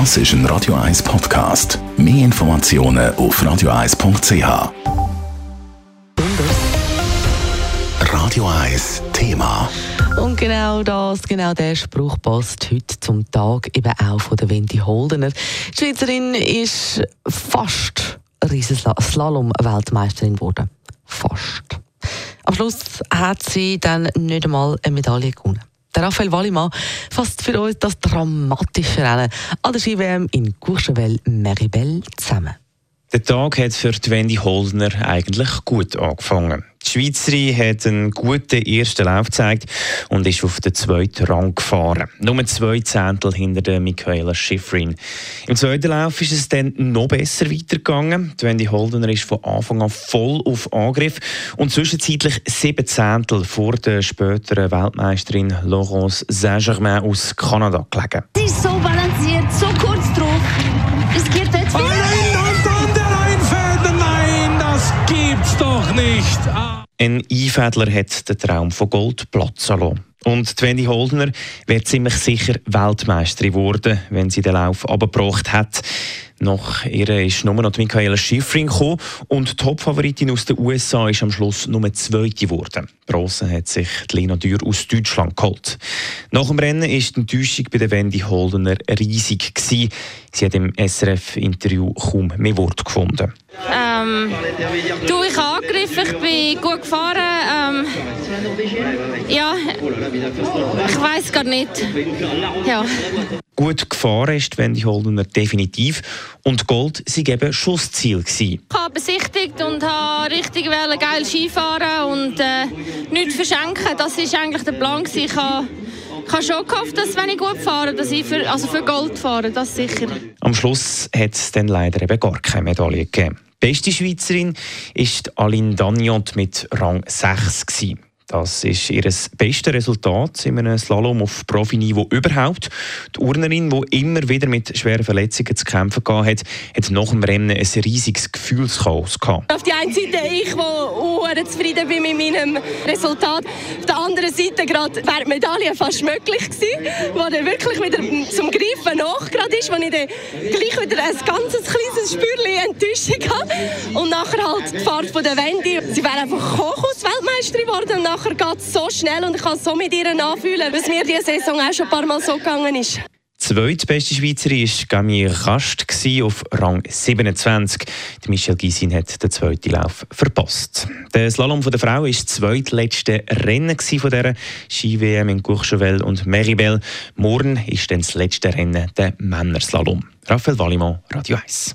Das ist ein Radio 1 Podcast. Mehr Informationen auf radio1.ch. Radio 1 Thema. Und genau das, genau der Spruch passt heute zum Tag eben auch von der Wendy Holdener. Die Schweizerin ist fast Riesenslalom-Weltmeisterin geworden. Fast. Am Schluss hat sie dann nicht einmal eine Medaille gewonnen. Der Raphael Wallimann fasst für uns das dramatische Rennen an der Ski-WM in Courchevel-Meribel zusammen. Der Tag hat für Wendy Holdner eigentlich gut angefangen. Die Schweizerin hat einen guten ersten Lauf gezeigt und ist auf den zweiten Rang gefahren. Nur zwei Zehntel hinter der Michaela Schifrin. Im zweiten Lauf ist es dann noch besser weitergegangen. Die Wendy Holdener ist von Anfang an voll auf Angriff und zwischenzeitlich sieben Zehntel vor der späteren Weltmeisterin Laurence Saint-Germain aus Kanada gelegen. Sie ist so balanciert, so kurz drauf. Es geht doch nicht. Ah. Ein Einfädler hat den Traum von Gold platzen. Und Wendy Holdner wird ziemlich sicher Weltmeisterin geworden, wenn sie den Lauf abgebracht hat. Nach ihr ist nur noch Michaela Schifrin gekommen und die Topfavoritin aus den USA ist am Schluss nur Zweite geworden. Bronze hat sich Lena Dürr aus Deutschland geholt. Nach dem Rennen ist die Enttäuschung bei der Wendy Holdener riesig gewesen. Sie hat im SRF-Interview kaum mehr Wort gefunden. Ähm, du, ich habe angegriffen, ich bin gut gefahren. Ähm, ja, ich weiß gar nicht. Ja. Gut gefahren ist die Wendy Holdener definitiv und Gold sei eben Schussziel gewesen. Ich habe besichtigt und habe richtig geil Skifahren und äh, nichts verschenken. Das war eigentlich der Plan. gewesen. Ich habe, habe schon gehofft, dass wenn ich gut fahre, dass ich für, also für Gold fahre, das sicher. Am Schluss hat es dann leider eben gar keine Medaille gegeben. Die beste Schweizerin ist Aline Dagnot mit Rang 6 gewesen. Das ist ihr bestes Resultat in einem Slalom auf Profiniveau überhaupt. Die Urnerin, die immer wieder mit schweren Verletzungen zu kämpfen hatte, hat, nach dem Rennen ein riesiges Gefühlschaos gehabt. Auf die einen Seite ich, der zufrieden bin mit meinem Resultat. Auf der anderen Seite gerade wäre die Medaille fast möglich gewesen, wo dann wirklich wieder zum Greifen nach gerade ist, wo ich dann gleich wieder ein ganzes kleines Spürchen Enttäuschung habe. Und nachher halt die Fahrt von der Wendy. Sie wäre einfach Kochhaus-Weltmeisterin geworden nachher geht es so schnell und ich kann so mit ihr nachfühlen, was mir diese Saison auch schon ein paar Mal so gegangen ist. Zweitbeste Schweizerin war Camille Kast auf Rang 27. Die Michelle Gysin hat den zweiten Lauf verpasst. Der Slalom der Frau war das zweitletzte Rennen dieser Ski-WM in Courchevel und Meribel. Morgen ist dann das letzte Rennen, der Männerslalom. Raphael Wallimann, Radio 1.